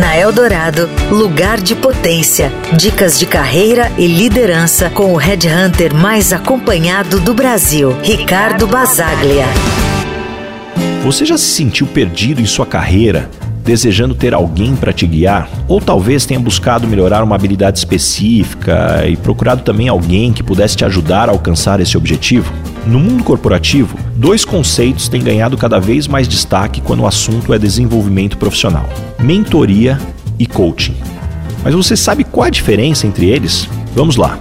Na Eldorado, lugar de potência. Dicas de carreira e liderança com o headhunter mais acompanhado do Brasil, Ricardo Basaglia. Você já se sentiu perdido em sua carreira? desejando ter alguém para te guiar, ou talvez tenha buscado melhorar uma habilidade específica e procurado também alguém que pudesse te ajudar a alcançar esse objetivo? No mundo corporativo, dois conceitos têm ganhado cada vez mais destaque quando o assunto é desenvolvimento profissional: mentoria e coaching. Mas você sabe qual a diferença entre eles? Vamos lá.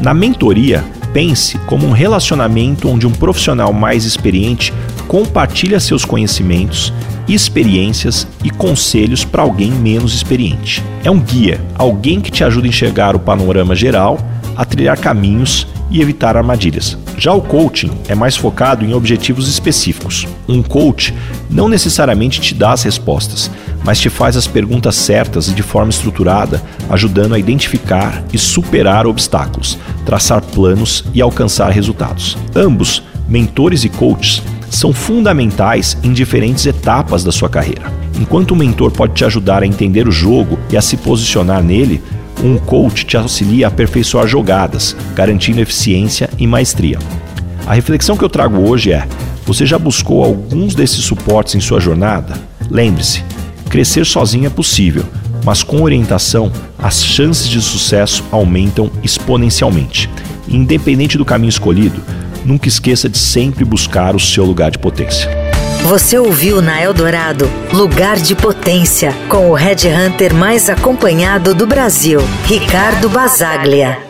Na mentoria, pense como um relacionamento onde um profissional mais experiente compartilha seus conhecimentos, experiências e conselhos para alguém menos experiente. É um guia, alguém que te ajuda a enxergar o panorama geral, a trilhar caminhos e evitar armadilhas. Já o coaching é mais focado em objetivos específicos. Um coach não necessariamente te dá as respostas, mas te faz as perguntas certas e de forma estruturada, ajudando a identificar e superar obstáculos, traçar planos e alcançar resultados. Ambos, mentores e coaches, são fundamentais em diferentes etapas da sua carreira. Enquanto o mentor pode te ajudar a entender o jogo e a se posicionar nele, um coach te auxilia a aperfeiçoar jogadas, garantindo eficiência e maestria. A reflexão que eu trago hoje é: você já buscou alguns desses suportes em sua jornada? Lembre-se, crescer sozinho é possível, mas com orientação, as chances de sucesso aumentam exponencialmente. Independente do caminho escolhido, nunca esqueça de sempre buscar o seu lugar de potência. Você ouviu na Eldorado Lugar de Potência com o Red Hunter mais acompanhado do Brasil, Ricardo Basaglia.